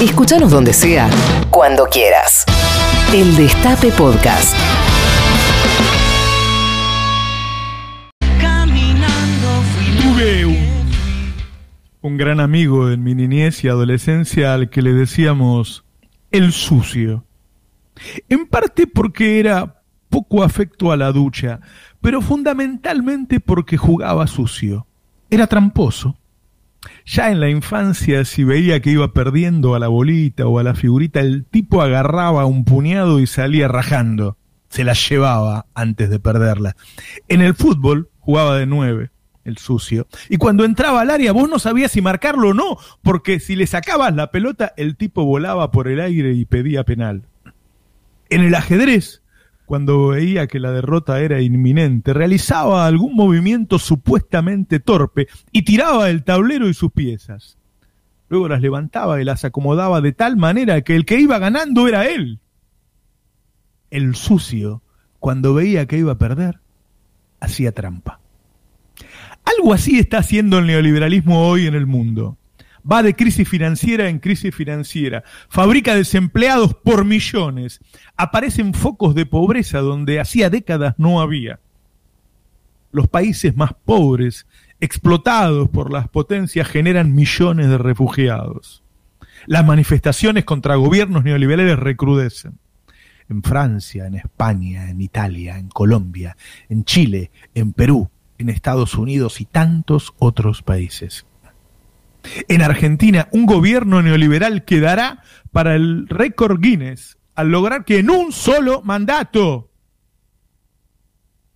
Escúchanos donde sea, cuando quieras. El Destape Podcast. Tuve un, un gran amigo en mi niñez y adolescencia al que le decíamos el sucio. En parte porque era poco afecto a la ducha, pero fundamentalmente porque jugaba sucio. Era tramposo. Ya en la infancia, si veía que iba perdiendo a la bolita o a la figurita, el tipo agarraba un puñado y salía rajando. Se la llevaba antes de perderla. En el fútbol jugaba de nueve, el sucio. Y cuando entraba al área vos no sabías si marcarlo o no, porque si le sacabas la pelota, el tipo volaba por el aire y pedía penal. En el ajedrez, cuando veía que la derrota era inminente, realizaba algún movimiento supuestamente torpe y tiraba el tablero y sus piezas. Luego las levantaba y las acomodaba de tal manera que el que iba ganando era él. El sucio, cuando veía que iba a perder, hacía trampa. Algo así está haciendo el neoliberalismo hoy en el mundo. Va de crisis financiera en crisis financiera, fabrica desempleados por millones, aparecen focos de pobreza donde hacía décadas no había. Los países más pobres, explotados por las potencias, generan millones de refugiados. Las manifestaciones contra gobiernos neoliberales recrudecen. En Francia, en España, en Italia, en Colombia, en Chile, en Perú, en Estados Unidos y tantos otros países. En Argentina, un gobierno neoliberal quedará para el récord Guinness al lograr que en un solo mandato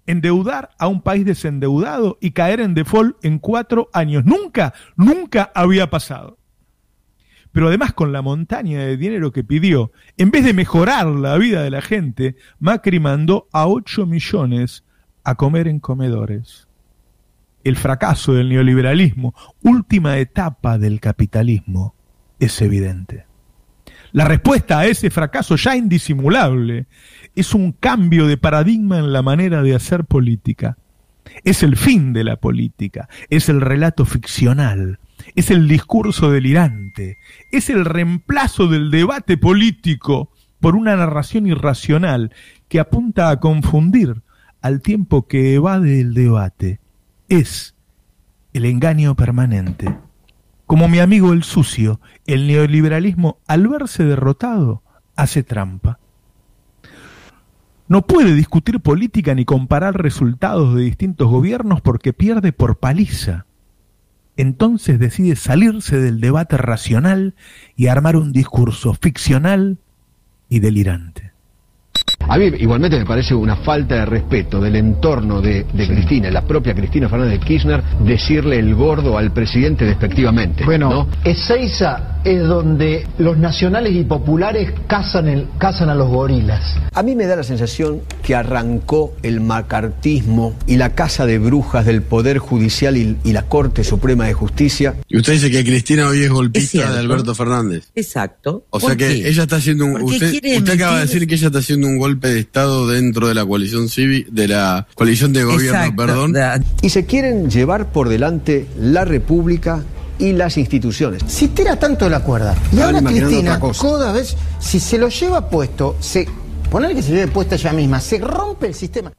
endeudar a un país desendeudado y caer en default en cuatro años. Nunca, nunca había pasado. Pero además con la montaña de dinero que pidió, en vez de mejorar la vida de la gente, Macri mandó a 8 millones a comer en comedores el fracaso del neoliberalismo, última etapa del capitalismo, es evidente. La respuesta a ese fracaso ya indisimulable es un cambio de paradigma en la manera de hacer política. Es el fin de la política, es el relato ficcional, es el discurso delirante, es el reemplazo del debate político por una narración irracional que apunta a confundir al tiempo que evade el debate es el engaño permanente. Como mi amigo el sucio, el neoliberalismo, al verse derrotado, hace trampa. No puede discutir política ni comparar resultados de distintos gobiernos porque pierde por paliza. Entonces decide salirse del debate racional y armar un discurso ficcional y delirante. A mí igualmente me parece una falta de respeto del entorno de, de Cristina, la propia Cristina Fernández de Kirchner, decirle el gordo al presidente despectivamente. Bueno, ¿no? Ezeiza es donde los nacionales y populares cazan, el, cazan a los gorilas. A mí me da la sensación que arrancó el macartismo y la casa de brujas del Poder Judicial y, y la Corte Suprema de Justicia. Y usted dice que Cristina hoy es golpista de Alberto Fernández. Exacto. O sea ¿Por que qué? ella está haciendo un. Usted, usted acaba de decir que ella está haciendo un golpe de Estado dentro de la coalición cívica, de la coalición de gobierno, Exacto, perdón. Y se quieren llevar por delante la República y las instituciones. Si tira tanto la cuerda. Y ahora Cristina, cada vez, si se lo lleva puesto, se. Poner que se lleve puesta ella misma, se rompe el sistema.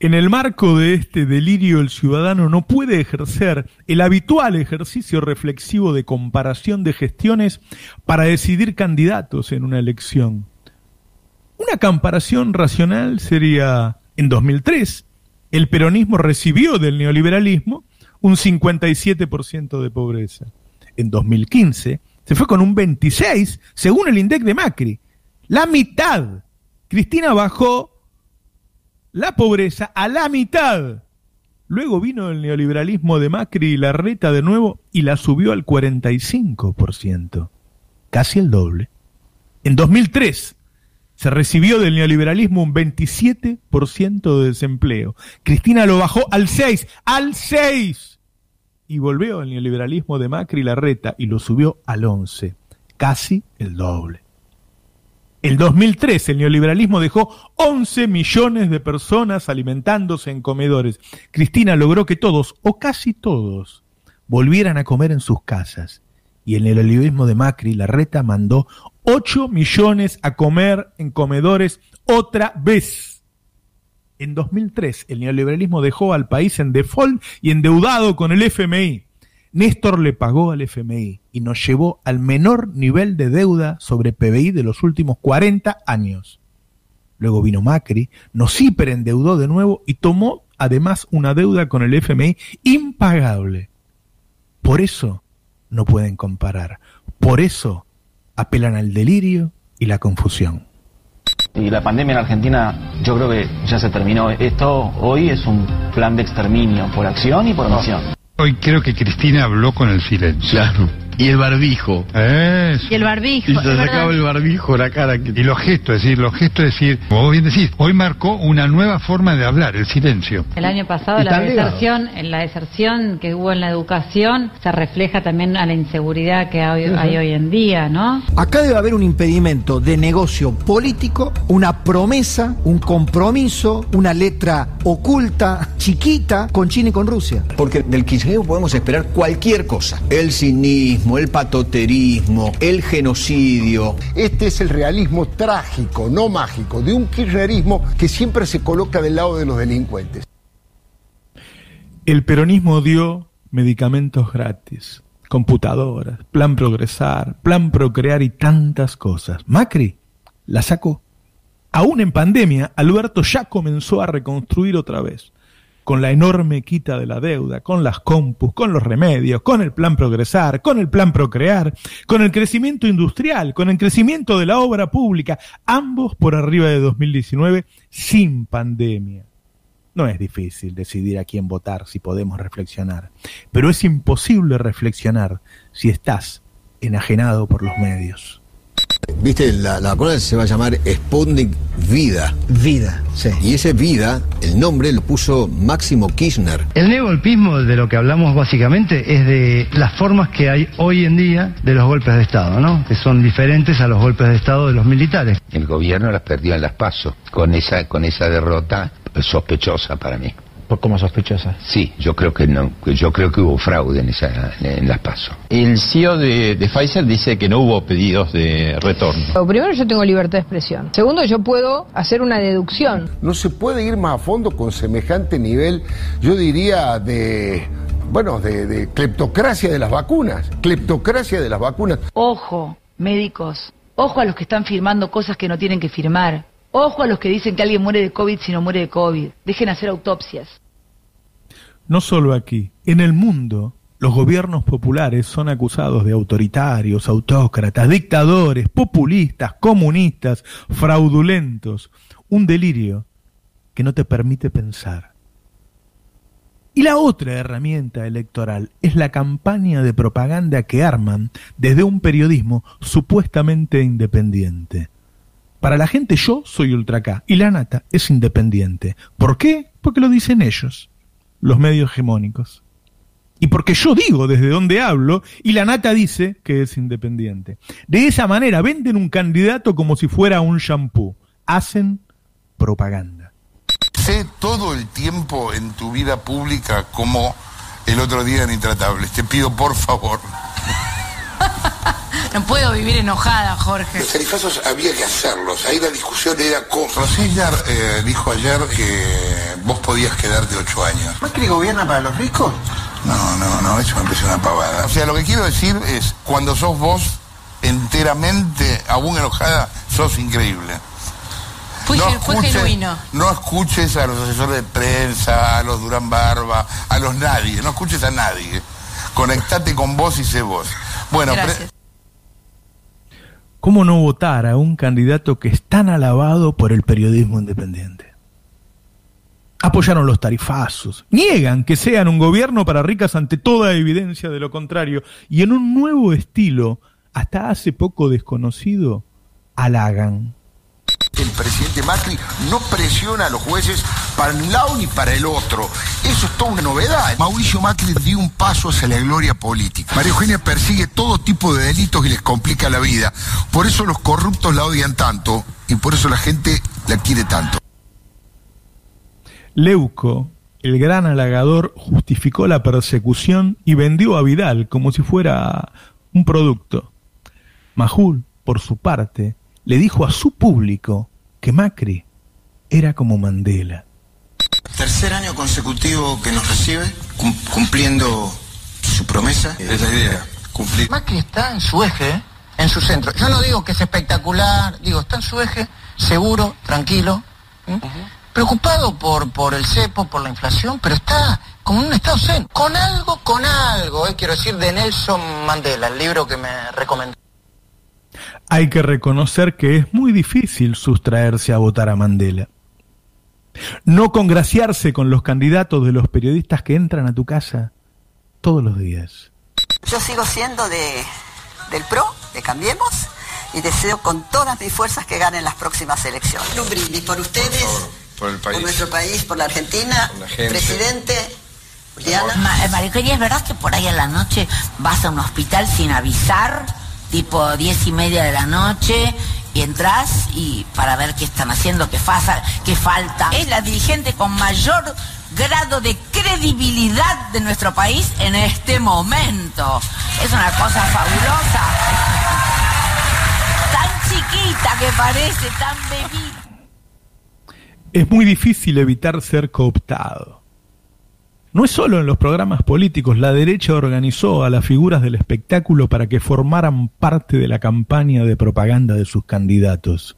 En el marco de este delirio, el ciudadano no puede ejercer el habitual ejercicio reflexivo de comparación de gestiones para decidir candidatos en una elección. Una comparación racional sería, en 2003, el peronismo recibió del neoliberalismo un 57% de pobreza. En 2015 se fue con un 26, según el INDEC de Macri. La mitad. Cristina bajó la pobreza a la mitad. Luego vino el neoliberalismo de Macri y la reta de nuevo y la subió al 45%, casi el doble. En 2003 se recibió del neoliberalismo un 27% de desempleo. Cristina lo bajó al 6, al 6. Y volvió el neoliberalismo de Macri y la reta y lo subió al 11, casi el doble. El 2003 el neoliberalismo dejó 11 millones de personas alimentándose en comedores. Cristina logró que todos, o casi todos, volvieran a comer en sus casas. Y el olivismo de Macri, la reta mandó 8 millones a comer en comedores otra vez. En 2003, el neoliberalismo dejó al país en default y endeudado con el FMI. Néstor le pagó al FMI y nos llevó al menor nivel de deuda sobre PBI de los últimos 40 años. Luego vino Macri, nos hiperendeudó de nuevo y tomó además una deuda con el FMI impagable. Por eso no pueden comparar. Por eso apelan al delirio y la confusión. Y la pandemia en Argentina, yo creo que ya se terminó. Esto hoy es un plan de exterminio por acción y por omisión. Hoy creo que Cristina habló con el silencio. Claro. Y el barbijo. Eso. Y el barbijo. Y se verdad. sacaba el barbijo la cara. Que... Y los gestos, es decir, los gestos, es decir, como vos bien decís, hoy marcó una nueva forma de hablar, el silencio. El año pasado la deserción, en la deserción que hubo en la educación se refleja también a la inseguridad que hay, hay hoy en día, ¿no? Acá debe haber un impedimento de negocio político, una promesa, un compromiso, una letra oculta, chiquita, con China y con Rusia. Porque del kirchnerismo podemos esperar cualquier cosa. El cinismo, el patoterismo, el genocidio. Este es el realismo trágico, no mágico, de un kirchnerismo que siempre se coloca del lado de los delincuentes. El peronismo dio medicamentos gratis, computadoras, plan progresar, plan procrear y tantas cosas. Macri la sacó. Aún en pandemia, Alberto ya comenzó a reconstruir otra vez, con la enorme quita de la deuda, con las compus, con los remedios, con el plan progresar, con el plan procrear, con el crecimiento industrial, con el crecimiento de la obra pública, ambos por arriba de 2019, sin pandemia. No es difícil decidir a quién votar si podemos reflexionar, pero es imposible reflexionar si estás enajenado por los medios. Viste, la, la vacuna se va a llamar Sputnik Vida. Vida, sí. Y ese Vida, el nombre lo puso Máximo Kirchner. El neogolpismo de lo que hablamos básicamente es de las formas que hay hoy en día de los golpes de Estado, ¿no? Que son diferentes a los golpes de Estado de los militares. El gobierno las perdió en las pasos con esa con esa derrota sospechosa para mí. ¿Cómo sospechosa? Sí, yo creo que no, yo creo que hubo fraude en esa en las pasos. El CEO de, de Pfizer dice que no hubo pedidos de retorno. Primero, yo tengo libertad de expresión. Segundo, yo puedo hacer una deducción. No se puede ir más a fondo con semejante nivel, yo diría, de, bueno, de, de cleptocracia de las vacunas. Cleptocracia de las vacunas. Ojo, médicos. Ojo a los que están firmando cosas que no tienen que firmar. Ojo a los que dicen que alguien muere de COVID si no muere de COVID. Dejen hacer autopsias. No solo aquí, en el mundo, los gobiernos populares son acusados de autoritarios, autócratas, dictadores, populistas, comunistas, fraudulentos, un delirio que no te permite pensar. Y la otra herramienta electoral es la campaña de propaganda que arman desde un periodismo supuestamente independiente. Para la gente yo soy ultra K y la nata es independiente. ¿Por qué? Porque lo dicen ellos, los medios hegemónicos. Y porque yo digo desde dónde hablo y la nata dice que es independiente. De esa manera venden un candidato como si fuera un shampoo. Hacen propaganda. Sé todo el tiempo en tu vida pública como el otro día en Intratables. Te pido por favor. No puedo vivir enojada, Jorge. Los tarifazos había que hacerlos. Ahí la discusión era cómo. Rosella eh, dijo ayer que vos podías quedarte ocho años. ¿Macri gobierna para los ricos? No, no, no, eso me parece una pavada. O sea, lo que quiero decir es, cuando sos vos enteramente, aún enojada, sos increíble. Fue, fue escuches- genuino. No escuches a los asesores de prensa, a los Durán Barba, a los nadie, no escuches a nadie. Conectate con vos y sé vos. Bueno, Gracias. ¿Cómo no votar a un candidato que es tan alabado por el periodismo independiente? Apoyaron los tarifazos, niegan que sean un gobierno para ricas ante toda evidencia de lo contrario, y en un nuevo estilo, hasta hace poco desconocido, halagan. El presidente Macri no presiona a los jueces para un lado ni para el otro. Eso es toda una novedad. Mauricio Macri dio un paso hacia la gloria política. María Eugenia persigue todo tipo de delitos y les complica la vida. Por eso los corruptos la odian tanto y por eso la gente la quiere tanto. Leuco, el gran halagador, justificó la persecución y vendió a Vidal como si fuera un producto. Majul, por su parte, le dijo a su público que Macri era como Mandela. Tercer año consecutivo que nos recibe, cum- cumpliendo su promesa. Es la idea, cumplir. Macri está en su eje, ¿eh? en su centro. Yo no digo que es espectacular, digo, está en su eje, seguro, tranquilo, preocupado por, por el cepo, por la inflación, pero está como en un estado zen, con algo, con algo, ¿eh? quiero decir, de Nelson Mandela, el libro que me recomendó. Hay que reconocer que es muy difícil sustraerse a votar a Mandela. No congraciarse con los candidatos de los periodistas que entran a tu casa todos los días. Yo sigo siendo de, del PRO, de Cambiemos, y deseo con todas mis fuerzas que ganen las próximas elecciones. Un brindis por ustedes, Por el por país. nuestro país, por la Argentina, Por la presidente, Juliana. Ma- eh, María Eugenia, ¿es verdad que por ahí a la noche vas a un hospital sin avisar? Tipo diez y media de la noche y entras y para ver qué están haciendo, qué, pasa, qué falta. Es la dirigente con mayor grado de credibilidad de nuestro país en este momento. Es una cosa fabulosa. Tan chiquita que parece, tan bebida. Es muy difícil evitar ser cooptado. No es solo en los programas políticos, la derecha organizó a las figuras del espectáculo para que formaran parte de la campaña de propaganda de sus candidatos.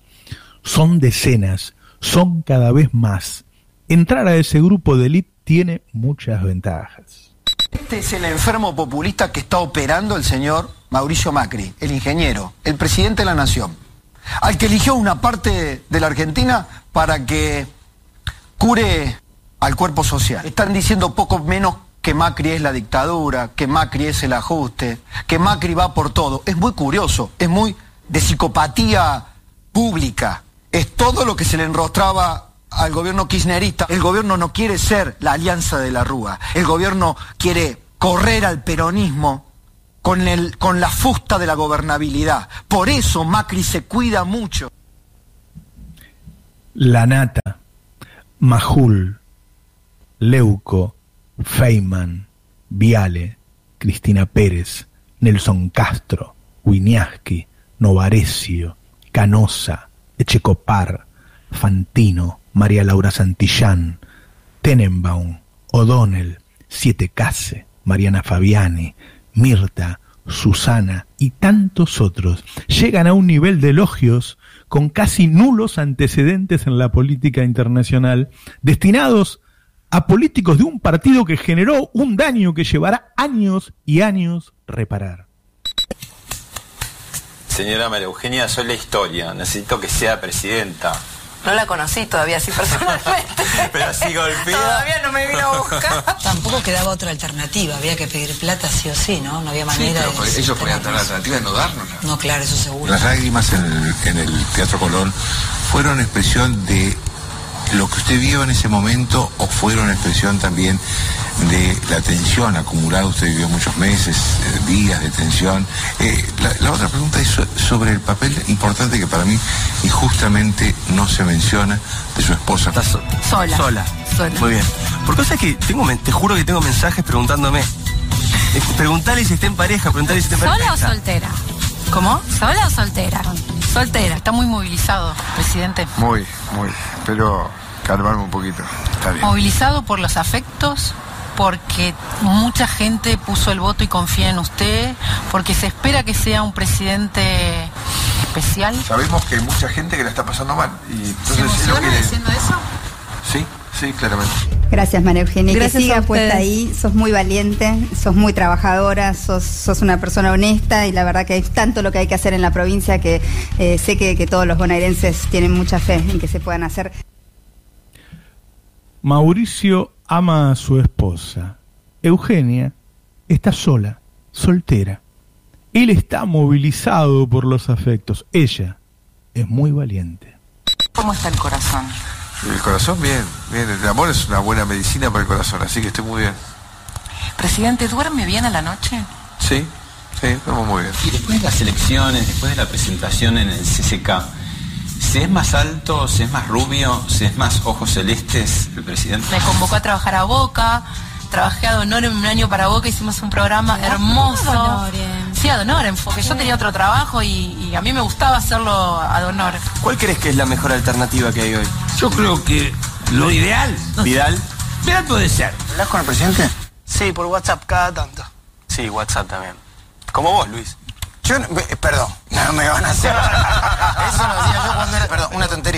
Son decenas, son cada vez más. Entrar a ese grupo de élite tiene muchas ventajas. Este es el enfermo populista que está operando el señor Mauricio Macri, el ingeniero, el presidente de la nación, al que eligió una parte de la Argentina para que cure al cuerpo social. Están diciendo poco menos que Macri es la dictadura, que Macri es el ajuste, que Macri va por todo. Es muy curioso, es muy de psicopatía pública. Es todo lo que se le enrostraba al gobierno kirchnerista. El gobierno no quiere ser la alianza de la Rúa. El gobierno quiere correr al peronismo con, el, con la fusta de la gobernabilidad. Por eso Macri se cuida mucho. La Nata, Majul, Leuco, Feynman, Viale, Cristina Pérez, Nelson Castro, Winiaski, Novarecio, Canosa, Echecopar, Fantino, María Laura Santillán, Tenenbaum, O'Donnell, Siete Case, Mariana Fabiani, Mirta, Susana y tantos otros llegan a un nivel de elogios con casi nulos antecedentes en la política internacional, destinados a políticos de un partido que generó un daño que llevará años y años reparar. Señora María Eugenia, soy la historia. Necesito que sea presidenta. No la conocí todavía así personalmente. Pero así golpea. Todavía no me vino a buscar. Tampoco quedaba otra alternativa, había que pedir plata sí o sí, ¿no? No había manera pero de... ellos podían tener la alternativa de no dárnosla. No, claro, eso seguro. Las lágrimas en el, en el Teatro Colón fueron expresión de lo que usted vio en ese momento o fueron expresión también de la tensión acumulada, usted vivió muchos meses, eh, días de tensión. Eh, la, la otra pregunta es so- sobre el papel importante que para mí injustamente no se menciona de su esposa. Sola. Sola. Sola. Muy bien. Por cosa que tengo, te juro que tengo mensajes preguntándome. Preguntale si está en pareja, preguntale si está en ¿Sola pareja. o soltera? ¿Cómo? ¿Sola o soltera? Soltera. Está muy movilizado, presidente. Muy, muy. Pero calmarme un poquito. Está bien. Movilizado por los afectos, porque mucha gente puso el voto y confía en usted, porque se espera que sea un presidente especial. Sabemos que hay mucha gente que la está pasando mal. Y ¿Se entonces emociona diciendo eso? Sí, sí, claramente. Gracias, María Eugenia. Gracias que siga puesta ahí. Sos muy valiente, sos muy trabajadora, sos, sos una persona honesta y la verdad que hay tanto lo que hay que hacer en la provincia que eh, sé que, que todos los bonaerenses tienen mucha fe en que se puedan hacer. Mauricio ama a su esposa. Eugenia está sola, soltera. Él está movilizado por los afectos. Ella es muy valiente. ¿Cómo está el corazón? El corazón, bien, bien. El amor es una buena medicina para el corazón, así que estoy muy bien. Presidente, ¿duerme bien a la noche? Sí, sí, estamos muy bien. Y después de las elecciones, después de la presentación en el CCK, ¿se es más alto, se es más rubio, se es más ojos celestes el presidente? Me convocó a trabajar a Boca, trabajé a Honor en un año para Boca, hicimos un programa hermoso. Sí, a Donor, porque yo tenía otro trabajo y, y a mí me gustaba hacerlo a Donor. ¿Cuál crees que es la mejor alternativa que hay hoy? Yo creo que lo ideal. ¿Vidal? Vidal puede ser. ¿Hablas con el presidente? Sí, por WhatsApp cada tanto. Sí, WhatsApp también. Como vos, Luis. Yo, no- perdón, no me van a hacer. Eso lo hacía yo cuando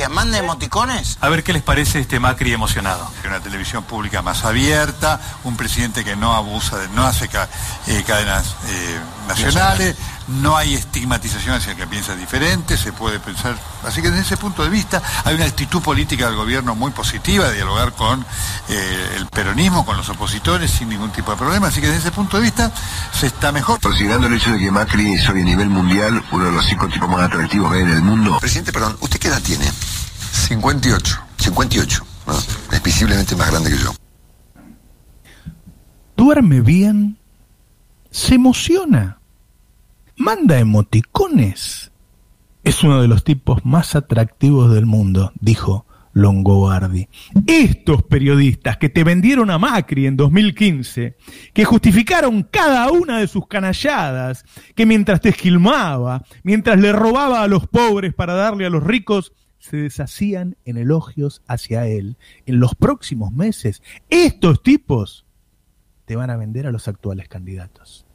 Manda emoticones. A ver qué les parece este Macri emocionado. Una televisión pública más abierta, un presidente que no abusa, de, no hace ca- eh, cadenas eh, nacionales, no hay estigmatización hacia el que piensa diferente, se puede pensar. Así que desde ese punto de vista hay una actitud política del gobierno muy positiva de dialogar con eh, el peronismo, con los opositores sin ningún tipo de problema. Así que desde ese punto de vista se está mejor. Considerando el hecho de que Macri es hoy a nivel mundial uno de los cinco tipos más atractivos que hay en el mundo. Presidente, perdón, ¿usted qué edad tiene? 58. 58. ¿no? Es visiblemente más grande que yo. duerme bien, se emociona, manda emoticones. Es uno de los tipos más atractivos del mundo, dijo Longobardi. Estos periodistas que te vendieron a Macri en 2015, que justificaron cada una de sus canalladas, que mientras te esquilmaba, mientras le robaba a los pobres para darle a los ricos, se deshacían en elogios hacia él. En los próximos meses, estos tipos te van a vender a los actuales candidatos.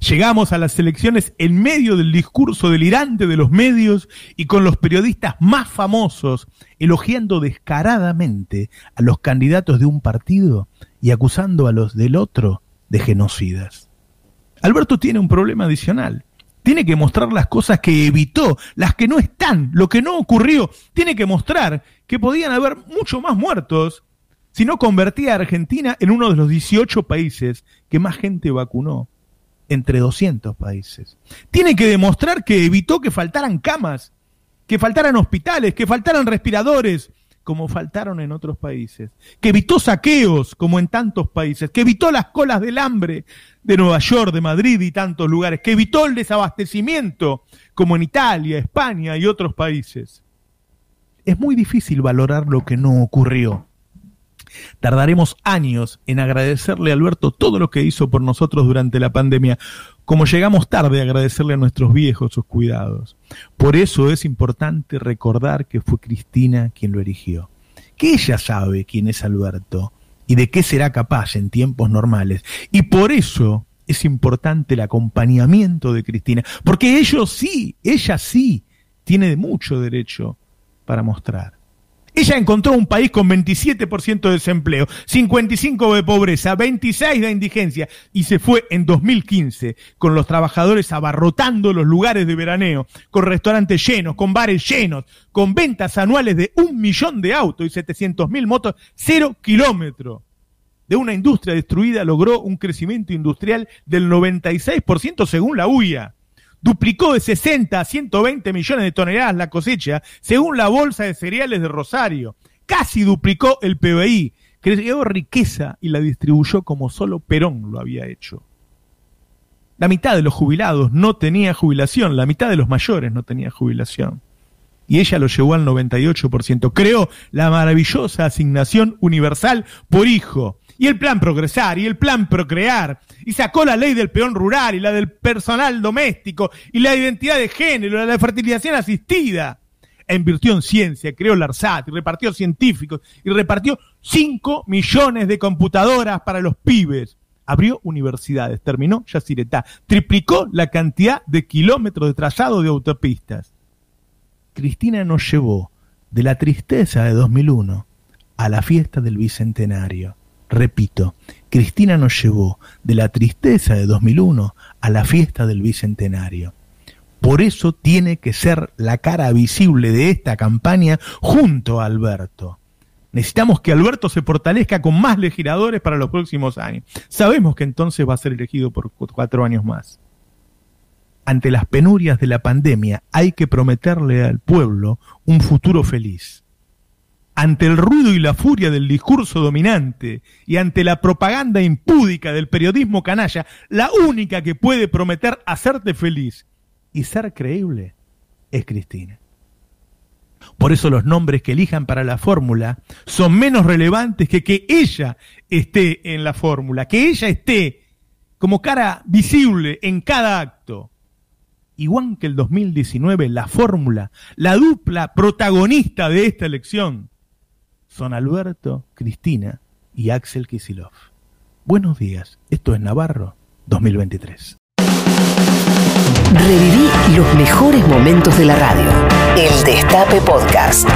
Llegamos a las elecciones en medio del discurso delirante de los medios y con los periodistas más famosos elogiando descaradamente a los candidatos de un partido y acusando a los del otro de genocidas. Alberto tiene un problema adicional. Tiene que mostrar las cosas que evitó, las que no están, lo que no ocurrió. Tiene que mostrar que podían haber mucho más muertos si no convertía a Argentina en uno de los 18 países que más gente vacunó, entre 200 países. Tiene que demostrar que evitó que faltaran camas, que faltaran hospitales, que faltaran respiradores, como faltaron en otros países, que evitó saqueos, como en tantos países, que evitó las colas del hambre de Nueva York, de Madrid y tantos lugares, que evitó el desabastecimiento, como en Italia, España y otros países. Es muy difícil valorar lo que no ocurrió. Tardaremos años en agradecerle a Alberto todo lo que hizo por nosotros durante la pandemia, como llegamos tarde a agradecerle a nuestros viejos sus cuidados. Por eso es importante recordar que fue Cristina quien lo erigió, que ella sabe quién es Alberto y de qué será capaz en tiempos normales. Y por eso es importante el acompañamiento de Cristina, porque ellos sí, ella sí, tiene mucho derecho para mostrar. Ella encontró un país con 27% de desempleo, 55% de pobreza, 26% de indigencia y se fue en 2015 con los trabajadores abarrotando los lugares de veraneo, con restaurantes llenos, con bares llenos, con ventas anuales de un millón de autos y 700 mil motos, cero kilómetros. De una industria destruida logró un crecimiento industrial del 96% según la UIA duplicó de 60 a 120 millones de toneladas la cosecha, según la Bolsa de Cereales de Rosario. Casi duplicó el PBI, creó riqueza y la distribuyó como solo Perón lo había hecho. La mitad de los jubilados no tenía jubilación, la mitad de los mayores no tenía jubilación. Y ella lo llevó al 98%. Creó la maravillosa asignación universal por hijo y el plan progresar y el plan procrear y sacó la ley del peón rural y la del personal doméstico y la identidad de género, la de fertilización asistida. E invirtió en ciencia, creó la ARSAT y repartió científicos y repartió 5 millones de computadoras para los pibes. Abrió universidades, terminó Yacyretá, triplicó la cantidad de kilómetros de trazado de autopistas. Cristina nos llevó de la tristeza de 2001 a la fiesta del Bicentenario. Repito, Cristina nos llevó de la tristeza de 2001 a la fiesta del Bicentenario. Por eso tiene que ser la cara visible de esta campaña junto a Alberto. Necesitamos que Alberto se fortalezca con más legisladores para los próximos años. Sabemos que entonces va a ser elegido por cuatro años más. Ante las penurias de la pandemia hay que prometerle al pueblo un futuro feliz ante el ruido y la furia del discurso dominante y ante la propaganda impúdica del periodismo canalla, la única que puede prometer hacerte feliz y ser creíble es Cristina. Por eso los nombres que elijan para la fórmula son menos relevantes que que ella esté en la fórmula, que ella esté como cara visible en cada igual que el 2019, la fórmula, la dupla protagonista de esta elección son Alberto, Cristina y Axel Kisilov. Buenos días, esto es Navarro 2023. Reviví los mejores momentos de la radio. El Destape Podcast.